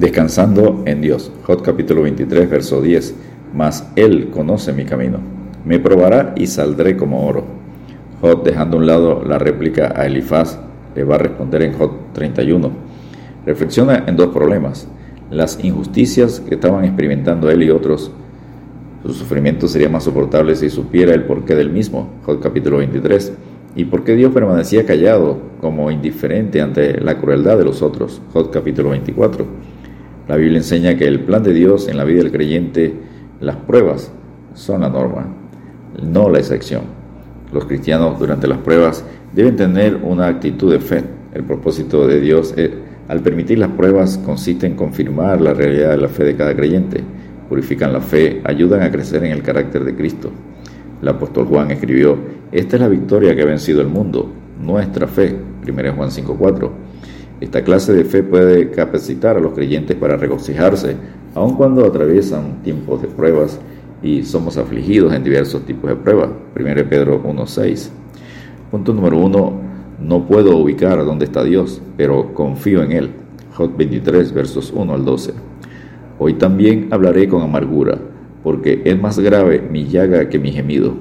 Descansando en Dios. Jod capítulo 23, verso 10. Mas Él conoce mi camino. Me probará y saldré como oro. Jod, dejando a un lado la réplica a Elifaz, le va a responder en Jod 31. Reflexiona en dos problemas. Las injusticias que estaban experimentando él y otros. Su sufrimiento sería más soportable si supiera el porqué del mismo. Jod capítulo 23 y por qué Dios permanecía callado como indiferente ante la crueldad de los otros. Jod capítulo 24. La Biblia enseña que el plan de Dios en la vida del creyente, las pruebas, son la norma, no la excepción. Los cristianos durante las pruebas deben tener una actitud de fe. El propósito de Dios al permitir las pruebas consiste en confirmar la realidad de la fe de cada creyente. Purifican la fe, ayudan a crecer en el carácter de Cristo. El apóstol Juan escribió, esta es la victoria que ha vencido el mundo, nuestra fe. 1 Juan 5.4. Esta clase de fe puede capacitar a los creyentes para regocijarse, aun cuando atraviesan tiempos de pruebas y somos afligidos en diversos tipos de pruebas. 1 Pedro 1.6. Punto número 1. No puedo ubicar dónde está Dios, pero confío en Él. Jot 23, versos 1 al 12. Hoy también hablaré con amargura porque es más grave mi llaga que mi gemido.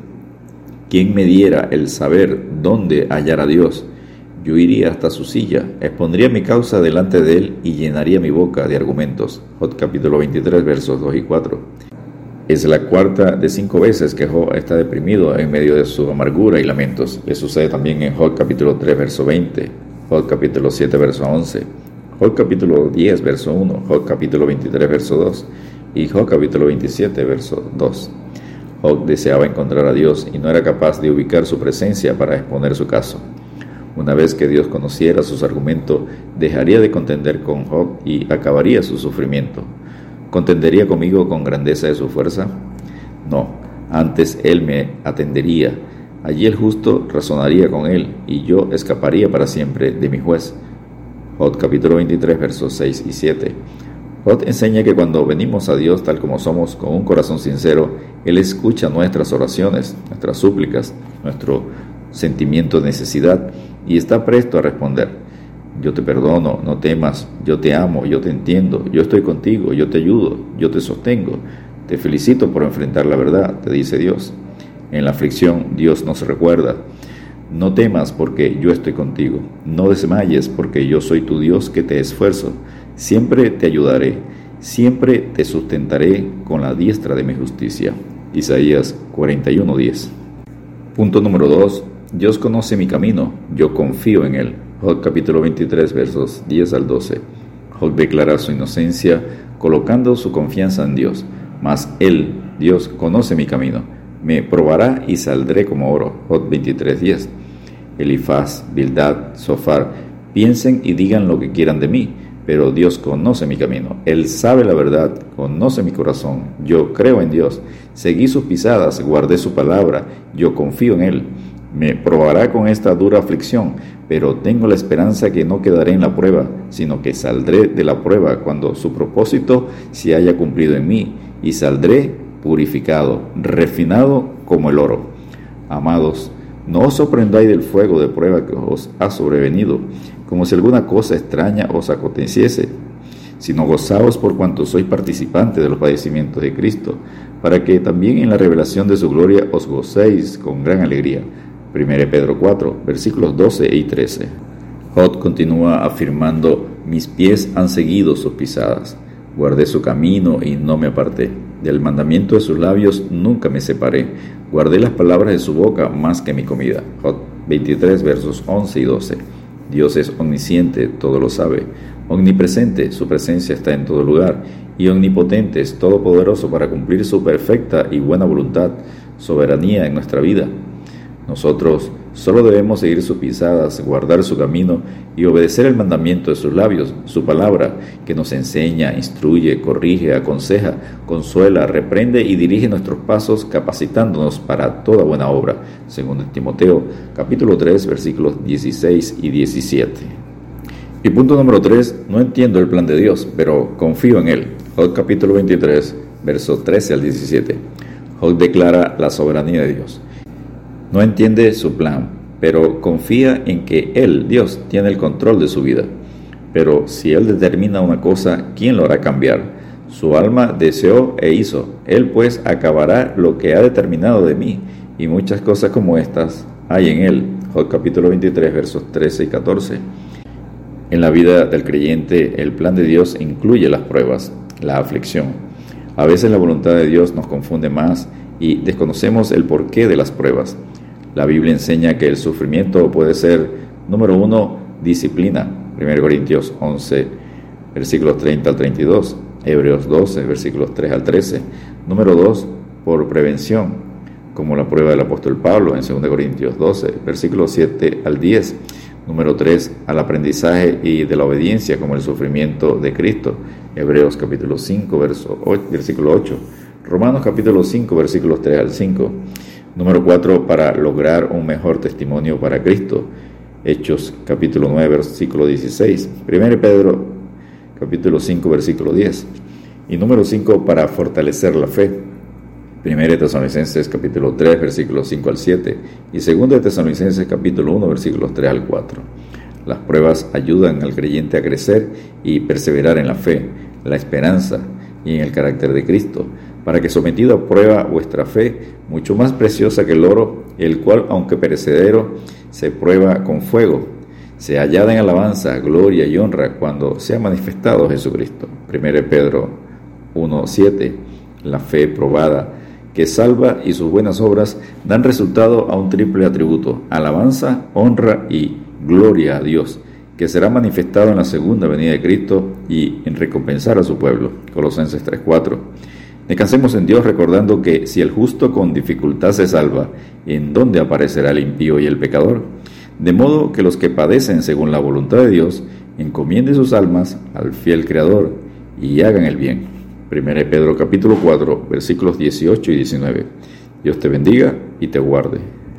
¿Quién me diera el saber dónde hallar a Dios? Yo iría hasta su silla, expondría mi causa delante de él y llenaría mi boca de argumentos. Jod capítulo 23 versos 2 y 4. Es la cuarta de cinco veces que Job está deprimido en medio de su amargura y lamentos. Le sucede también en Job capítulo 3 verso 20, Job capítulo 7 verso 11, Job capítulo 10 verso 1, Job capítulo 23 verso 2 y Job capítulo 27, verso 2. Job deseaba encontrar a Dios y no era capaz de ubicar su presencia para exponer su caso. Una vez que Dios conociera sus argumentos, dejaría de contender con Job y acabaría su sufrimiento. ¿Contendería conmigo con grandeza de su fuerza? No, antes Él me atendería. Allí el justo razonaría con Él y yo escaparía para siempre de mi juez. Job capítulo 23 versos 6 y 7. Jod enseña que cuando venimos a Dios tal como somos, con un corazón sincero, Él escucha nuestras oraciones, nuestras súplicas, nuestro sentimiento de necesidad y está presto a responder. Yo te perdono, no temas, yo te amo, yo te entiendo, yo estoy contigo, yo te ayudo, yo te sostengo. Te felicito por enfrentar la verdad, te dice Dios. En la aflicción Dios nos recuerda. No temas porque yo estoy contigo. No desmayes porque yo soy tu Dios que te esfuerzo. Siempre te ayudaré, siempre te sustentaré con la diestra de mi justicia. Isaías 41:10. Punto número 2. Dios conoce mi camino, yo confío en él. Job capítulo 23 versos 10 al 12. Job declara su inocencia colocando su confianza en Dios. Mas él, Dios, conoce mi camino. Me probará y saldré como oro. Job 23:10. Elifaz, Bildad, Sofar, piensen y digan lo que quieran de mí pero Dios conoce mi camino. Él sabe la verdad, conoce mi corazón. Yo creo en Dios. Seguí sus pisadas, guardé su palabra. Yo confío en Él. Me probará con esta dura aflicción, pero tengo la esperanza que no quedaré en la prueba, sino que saldré de la prueba cuando su propósito se haya cumplido en mí, y saldré purificado, refinado como el oro. Amados, no os sorprendáis del fuego de prueba que os ha sobrevenido, como si alguna cosa extraña os aconteciese, sino gozaos por cuanto sois participantes de los padecimientos de Cristo, para que también en la revelación de su gloria os gocéis con gran alegría. 1 Pedro 4, versículos 12 y 13. Jod continúa afirmando, mis pies han seguido sus pisadas, guardé su camino y no me aparté. Del mandamiento de sus labios nunca me separé. Guardé las palabras de su boca más que mi comida. Jod 23 versos 11 y 12. Dios es omnisciente, todo lo sabe. Omnipresente, su presencia está en todo lugar. Y omnipotente, es todopoderoso para cumplir su perfecta y buena voluntad, soberanía en nuestra vida. Nosotros Solo debemos seguir sus pisadas, guardar su camino y obedecer el mandamiento de sus labios, su palabra, que nos enseña, instruye, corrige, aconseja, consuela, reprende y dirige nuestros pasos, capacitándonos para toda buena obra, según Timoteo capítulo 3 versículos 16 y 17. Y punto número 3, no entiendo el plan de Dios, pero confío en él. Job capítulo 23, verso 13 al 17. Job declara la soberanía de Dios. No entiende su plan, pero confía en que Él, Dios, tiene el control de su vida. Pero si Él determina una cosa, ¿quién lo hará cambiar? Su alma deseó e hizo. Él pues acabará lo que ha determinado de mí. Y muchas cosas como estas hay en Él. Job capítulo 23 versos 13 y 14. En la vida del creyente el plan de Dios incluye las pruebas, la aflicción. A veces la voluntad de Dios nos confunde más y desconocemos el porqué de las pruebas. La Biblia enseña que el sufrimiento puede ser, número uno, disciplina. 1 Corintios 11, versículos 30 al 32. Hebreos 12, versículos 3 al 13. Número 2, por prevención, como la prueba del apóstol Pablo en 2 Corintios 12, versículos 7 al 10. Número 3, al aprendizaje y de la obediencia, como el sufrimiento de Cristo. Hebreos capítulo 5, verso 8, versículo 8. Romanos capítulo 5, versículos 3 al 5. Número 4, para lograr un mejor testimonio para Cristo. Hechos capítulo 9, versículo 16. 1 Pedro capítulo 5, versículo 10. Y número 5, para fortalecer la fe. 1 Tesalonicenses capítulo 3, versículos 5 al 7. Y 2 Tesalonicenses capítulo 1, versículos 3 al 4. Las pruebas ayudan al creyente a crecer y perseverar en la fe, la esperanza y en el carácter de Cristo para que sometido a prueba vuestra fe, mucho más preciosa que el oro, el cual, aunque perecedero, se prueba con fuego, se hallada en alabanza, gloria y honra cuando sea manifestado Jesucristo. 1 Pedro 1.7 La fe probada, que salva y sus buenas obras dan resultado a un triple atributo, alabanza, honra y gloria a Dios, que será manifestado en la segunda venida de Cristo y en recompensar a su pueblo. Colosenses 3.4 Descansemos en Dios recordando que si el justo con dificultad se salva, ¿en dónde aparecerá el impío y el pecador? De modo que los que padecen según la voluntad de Dios, encomienden sus almas al fiel Creador y hagan el bien. 1 Pedro capítulo 4 versículos 18 y 19. Dios te bendiga y te guarde.